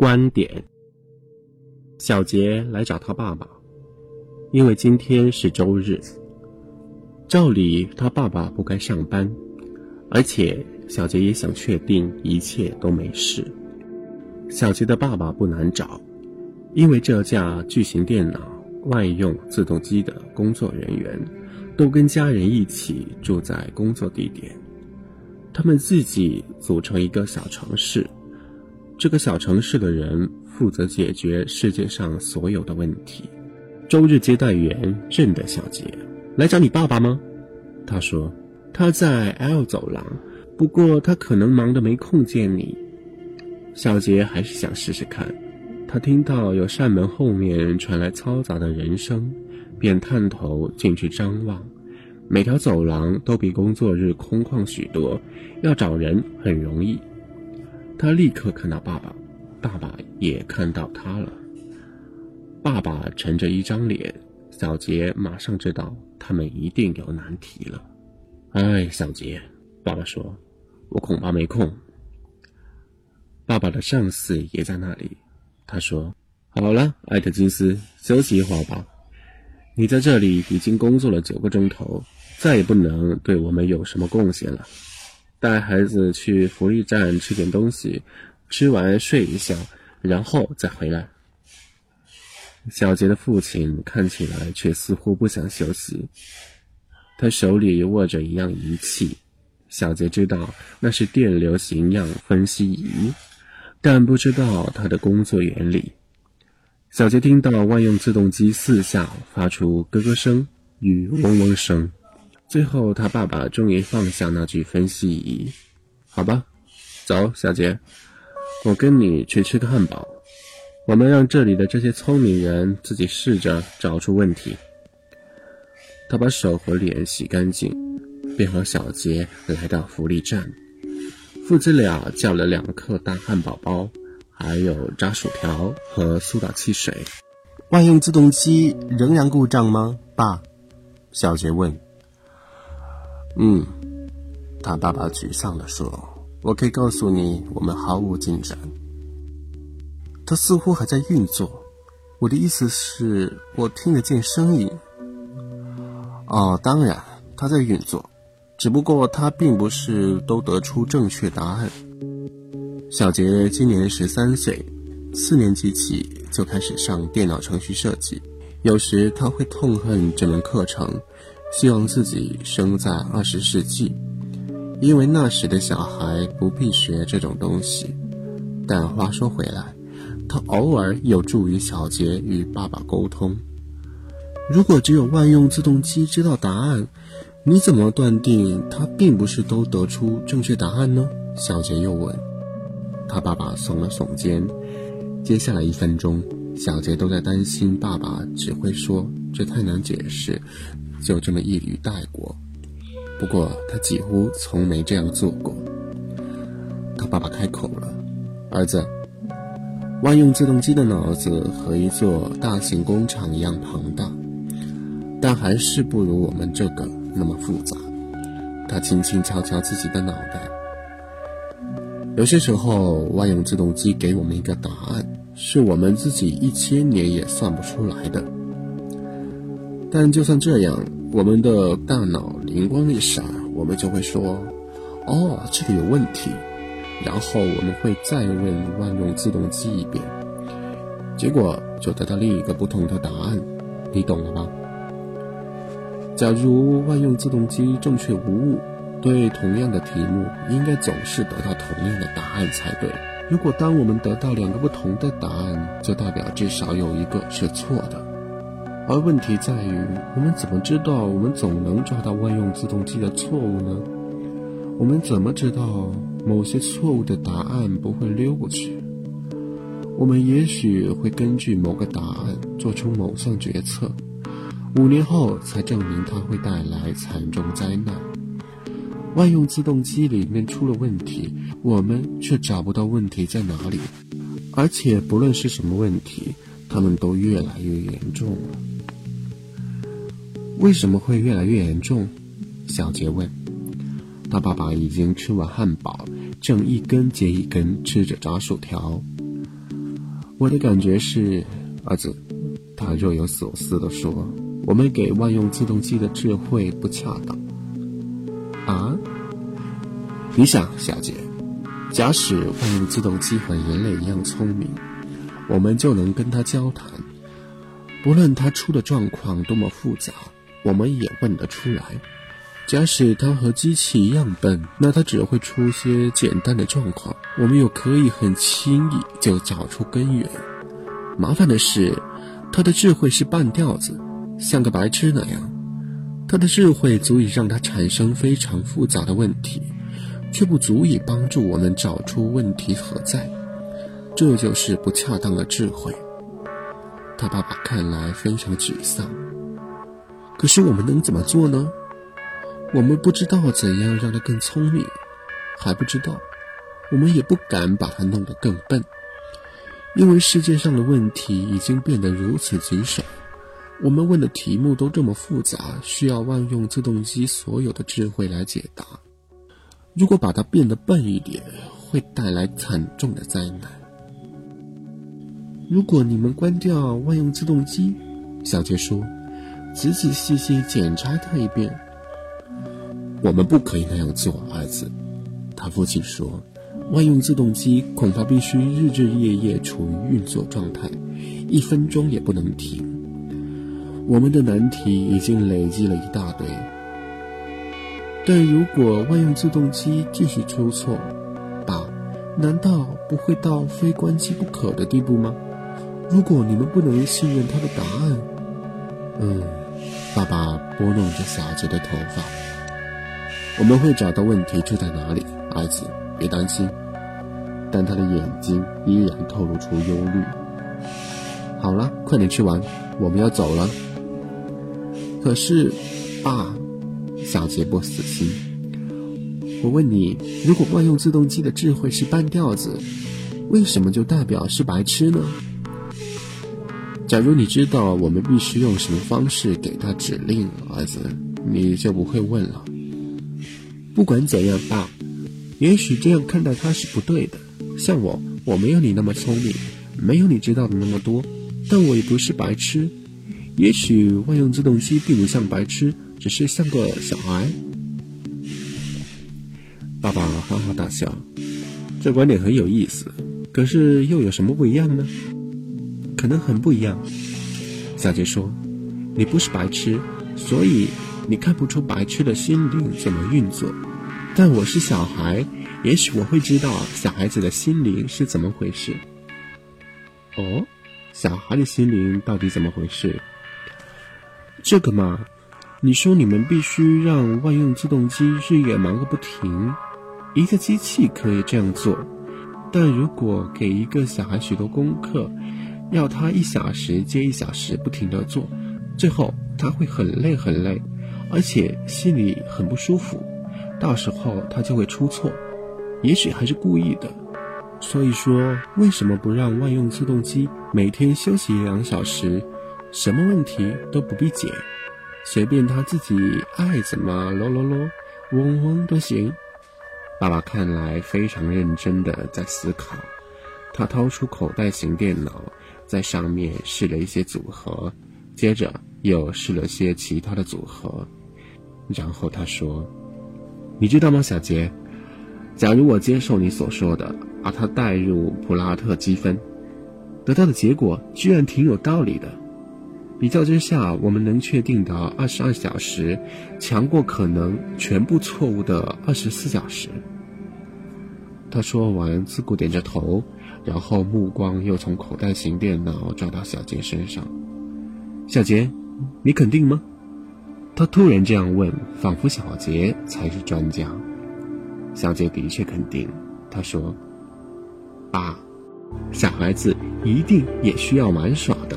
观点。小杰来找他爸爸，因为今天是周日。照理他爸爸不该上班，而且小杰也想确定一切都没事。小杰的爸爸不难找，因为这架巨型电脑外用自动机的工作人员都跟家人一起住在工作地点，他们自己组成一个小城市。这个小城市的人负责解决世界上所有的问题。周日接待员认得小杰，来找你爸爸吗？他说他在 L 走廊，不过他可能忙得没空见你。小杰还是想试试看。他听到有扇门后面传来嘈杂的人声，便探头进去张望。每条走廊都比工作日空旷许多，要找人很容易。他立刻看到爸爸，爸爸也看到他了。爸爸沉着一张脸，小杰马上知道他们一定有难题了。哎，小杰，爸爸说：“我恐怕没空。”爸爸的上司也在那里，他说：“好了，艾特金斯，休息一会儿吧。你在这里已经工作了九个钟头，再也不能对我们有什么贡献了。”带孩子去福利站吃点东西，吃完睡一下，然后再回来。小杰的父亲看起来却似乎不想休息，他手里握着一样仪器，小杰知道那是电流形样分析仪，但不知道它的工作原理。小杰听到万用自动机四下发出咯咯声与嗡嗡声。最后，他爸爸终于放下那具分析仪。好吧，走，小杰，我跟你去吃个汉堡。我们让这里的这些聪明人自己试着找出问题。他把手和脸洗干净，便和小杰来到福利站。父子俩叫了两克大汉堡包，还有炸薯条和苏打汽水。万用自动机仍然故障吗，爸？小杰问。嗯，他爸爸沮丧地说：“我可以告诉你，我们毫无进展。他似乎还在运作。我的意思是，我听得见声音。哦，当然，他在运作，只不过他并不是都得出正确答案。”小杰今年十三岁，四年级起就开始上电脑程序设计。有时他会痛恨这门课程。希望自己生在二十世纪，因为那时的小孩不必学这种东西。但话说回来，他偶尔有助于小杰与爸爸沟通。如果只有万用自动机知道答案，你怎么断定他并不是都得出正确答案呢？小杰又问。他爸爸耸了耸肩。接下来一分钟，小杰都在担心爸爸只会说这太难解释。就这么一语带过，不过他几乎从没这样做过。他爸爸开口了：“儿子，万用自动机的脑子和一座大型工厂一样庞大，但还是不如我们这个那么复杂。”他轻轻敲敲自己的脑袋。有些时候，万用自动机给我们一个答案，是我们自己一千年也算不出来的。但就算这样，我们的大脑灵光一闪，我们就会说：“哦，这个有问题。”然后我们会再问万用自动机一遍，结果就得到另一个不同的答案。你懂了吧？假如万用自动机正确无误，对同样的题目应该总是得到同样的答案才对。如果当我们得到两个不同的答案，就代表至少有一个是错的。而问题在于，我们怎么知道我们总能抓到万用自动机的错误呢？我们怎么知道某些错误的答案不会溜过去？我们也许会根据某个答案做出某项决策，五年后才证明它会带来惨重灾难。万用自动机里面出了问题，我们却找不到问题在哪里，而且不论是什么问题，它们都越来越严重了。为什么会越来越严重？小杰问。他爸爸已经吃完汉堡，正一根接一根吃着炸薯条。我的感觉是，儿子，他若有所思地说：“我们给万用自动机的智慧不恰当。”啊？你想，小姐，假使万用自动机和人类一样聪明，我们就能跟他交谈，不论他出的状况多么复杂，我们也问得出来。假使它和机器一样笨，那它只会出些简单的状况，我们又可以很轻易就找出根源。麻烦的是，它的智慧是半吊子，像个白痴那样。它的智慧足以让它产生非常复杂的问题，却不足以帮助我们找出问题何在。这就是不恰当的智慧。他爸爸看来非常沮丧。可是我们能怎么做呢？我们不知道怎样让它更聪明，还不知道，我们也不敢把它弄得更笨，因为世界上的问题已经变得如此棘手，我们问的题目都这么复杂，需要万用自动机所有的智慧来解答。如果把它变得笨一点，会带来惨重的灾难。如果你们关掉万用自动机，小杰说，仔仔细细检查它一遍。我们不可以那样做，儿子。他父亲说：“万用自动机恐怕必须日日夜夜处于运作状态，一分钟也不能停。”我们的难题已经累积了一大堆。但如果万用自动机继续出错，爸，难道不会到非关机不可的地步吗？如果你们不能信任他的答案，嗯，爸爸拨弄着小杰的头发。我们会找到问题出在哪里，儿子，别担心。但他的眼睛依然透露出忧虑。好了，快点吃完，我们要走了。可是，爸，小杰不死心。我问你，如果万用自动机的智慧是半吊子，为什么就代表是白痴呢？假如你知道我们必须用什么方式给他指令，儿子，你就不会问了。不管怎样，爸，也许这样看待他是不对的。像我，我没有你那么聪明，没有你知道的那么多，但我也不是白痴。也许万用自动机并不像白痴，只是像个小孩。爸爸哈哈大笑，这观点很有意思，可是又有什么不一样呢？可能很不一样。小杰说：“你不是白痴，所以。”你看不出白痴的心灵怎么运作，但我是小孩，也许我会知道小孩子的心灵是怎么回事。哦，小孩的心灵到底怎么回事？这个嘛，你说你们必须让万用自动机日夜忙个不停，一个机器可以这样做，但如果给一个小孩许多功课，要他一小时接一小时不停地做，最后他会很累很累。而且心里很不舒服，到时候他就会出错，也许还是故意的。所以说，为什么不让万用自动机每天休息一两小时，什么问题都不必解，随便他自己爱怎么啰啰啰、嗡嗡都行。爸爸看来非常认真的在思考，他掏出口袋型电脑，在上面试了一些组合，接着又试了些其他的组合。然后他说：“你知道吗，小杰？假如我接受你所说的，把它带入普拉特积分，得到的结果居然挺有道理的。比较之下，我们能确定的二十二小时，强过可能全部错误的二十四小时。”他说完，自顾点着头，然后目光又从口袋型电脑转到小杰身上。小杰，你肯定吗？他突然这样问，仿佛小杰才是专家。小杰的确肯定，他说：“爸，小孩子一定也需要玩耍的。”